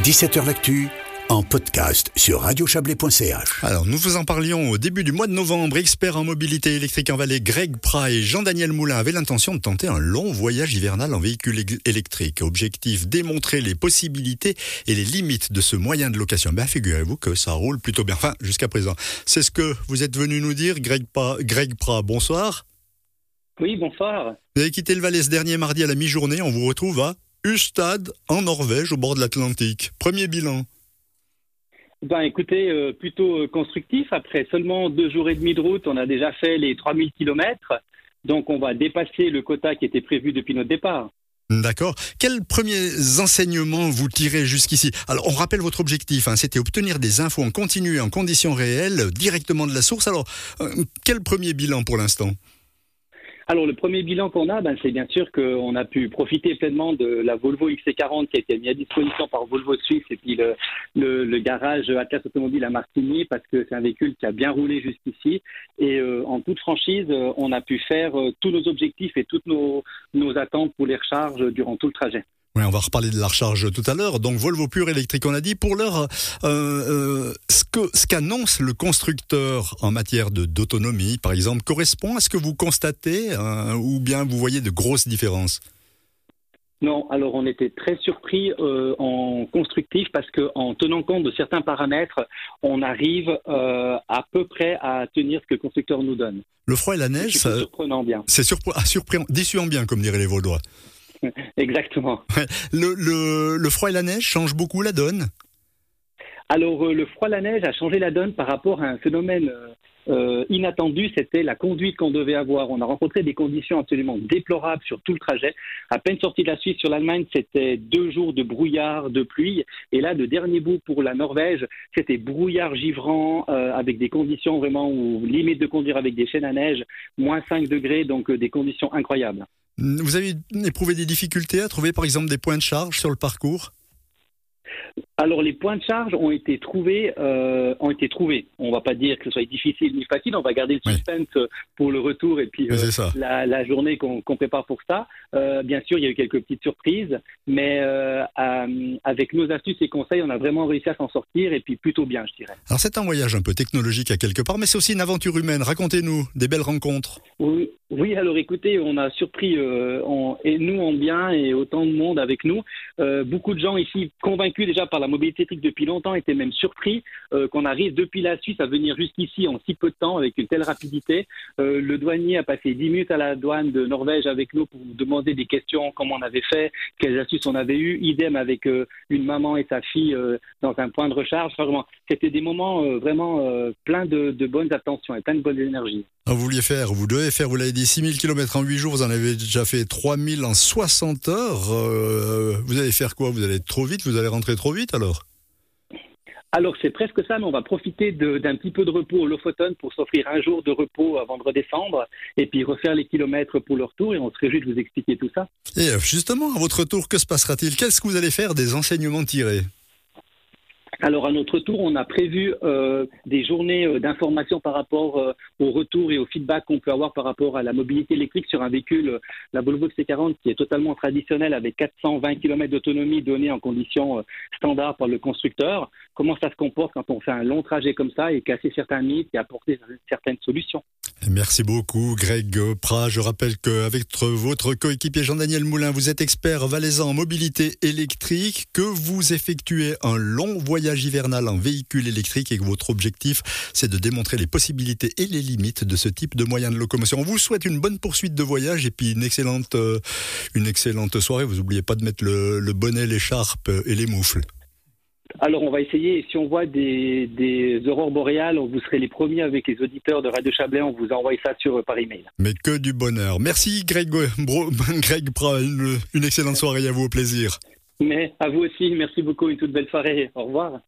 17h L'actu en podcast sur radiochablais.ch. Alors, nous vous en parlions au début du mois de novembre. Expert en mobilité électrique en Valais, Greg Prat et Jean-Daniel Moulin avaient l'intention de tenter un long voyage hivernal en véhicule électrique. Objectif, démontrer les possibilités et les limites de ce moyen de location. Ben, figurez-vous que ça roule plutôt bien. Enfin, jusqu'à présent. C'est ce que vous êtes venu nous dire, Greg, Greg Prat. Bonsoir. Oui, bonsoir. Vous avez quitté le Valais ce dernier mardi à la mi-journée. On vous retrouve à Ustad, en Norvège, au bord de l'Atlantique. Premier bilan. Ben écoutez, euh, plutôt euh, constructif. Après seulement deux jours et demi de route, on a déjà fait les 3000 km. Donc on va dépasser le quota qui était prévu depuis notre départ. D'accord. Quels premiers enseignements vous tirez jusqu'ici? Alors, on rappelle votre objectif, hein, c'était obtenir des infos en continu, en conditions réelles, directement de la source. Alors, euh, quel premier bilan pour l'instant? Alors le premier bilan qu'on a, ben, c'est bien sûr qu'on a pu profiter pleinement de la Volvo XC40 qui a été mise à disposition par Volvo Suisse et puis le, le, garage Atlas Automobile à Martigny parce que c'est un véhicule qui a bien roulé jusqu'ici. Et euh, en toute franchise, euh, on a pu faire euh, tous nos objectifs et toutes nos, nos attentes pour les recharges durant tout le trajet. Oui, on va reparler de la recharge tout à l'heure. Donc Volvo pure électrique, on a dit. Pour l'heure, euh, euh, ce que ce qu'annonce le constructeur en matière de d'autonomie, par exemple, correspond à ce que vous constatez, euh, ou bien vous voyez de grosses différences? Non, alors on était très surpris en constructif parce qu'en tenant compte de certains paramètres, on arrive à peu près à tenir ce que le constructeur nous donne. Le froid et la neige, c'est surprenant bien. C'est surprenant, déçuant bien, comme diraient les Vaudois. Exactement. Le, froid et la neige changent beaucoup la donne? Alors, euh, le froid et la neige a changé la donne par rapport à un phénomène euh, euh, inattendu, c'était la conduite qu'on devait avoir. On a rencontré des conditions absolument déplorables sur tout le trajet. À peine sorti de la Suisse sur l'Allemagne, c'était deux jours de brouillard, de pluie. Et là, de dernier bout pour la Norvège, c'était brouillard givrant avec des conditions vraiment où limite de conduire avec des chaînes à neige, moins 5 degrés, donc des conditions incroyables. Vous avez éprouvé des difficultés à trouver par exemple des points de charge sur le parcours? Alors les points de charge ont été trouvés, euh, ont été trouvés. On va pas dire que ce soit difficile ni facile. On va garder le suspense pour le retour et puis euh, la, journée qu'on prépare pour ça. Euh, bien sûr, il y a eu quelques petites surprises, mais avec nos astuces et conseils, on a vraiment réussi à s'en sortir et puis plutôt bien, je dirais. Alors c'est un voyage un peu technologique à quelque part, mais c'est aussi une aventure humaine. Racontez-nous des belles rencontres. Oui, oui, alors écoutez, on a surpris, et nous en bien et autant de monde avec nous. beaucoup de gens ici convaincus déjà par la mobilité électrique depuis longtemps étaient même surpris euh, qu'on arrive depuis la Suisse à venir jusqu'ici en si peu de temps avec une telle rapidité. Euh, le douanier a passé 10 minutes à la douane de Norvège avec nous pour nous demander des questions, comment on avait fait, quelles astuces on avait eu. Idem avec euh, une maman et sa fille dans un point de recharge. c'était des moments vraiment pleins de, bonnes attentions et plein de bonnes énergies. Ah, vous vouliez faire, vous devez faire, vous l'avez dit, 6000 km en 8 jours, vous en avez déjà fait 3000 en 60 heures. Vous allez faire quoi? Vous allez être trop vite? Vous allez rentrer trop vite? Alors alors c'est presque ça, mais on va profiter d'un petit peu de repos au Lofoten pour s'offrir un jour de repos avant de redescendre et puis refaire les kilomètres pour le retour et on se réjouit de vous expliquer tout ça. Et euh, justement, à votre retour, que se passera-t-il? Qu'est-ce que vous allez faire des enseignements tirés? Alors à notre tour, on a prévu euh, des journées euh, d'information par rapport euh, au retour et au feedback qu'on peut avoir par rapport à la mobilité électrique sur un véhicule, la Volvo XC40, qui est totalement traditionnel avec 420 km d'autonomie donnée en conditions standards par le constructeur. Comment ça se comporte quand on fait un long trajet comme ça et casser certains mythes et apporter certaines solutions? Merci beaucoup, Greg Prat. Je rappelle qu'avec votre coéquipier Jean-Daniel Moulin, vous êtes expert valaisan en mobilité électrique, que vous effectuez un long voyage hivernal en véhicule électrique et que votre objectif, c'est de démontrer les possibilités et les limites de ce type de moyen de locomotion. On vous souhaite une bonne poursuite de voyage et puis une excellente, euh, une excellente soirée. Vous n'oubliez pas de mettre le, le bonnet, l'écharpe et les moufles. Alors, on va essayer. Si on voit des, aurores boréales, vous serez les premiers avec les auditeurs de Radio Chablais. On vous envoie ça sur, par email. Mais que du bonheur. Merci, Greg, Greg Une, une excellente soirée à vous. Au plaisir. Mais à vous aussi. Merci beaucoup. Une toute belle soirée. Au revoir.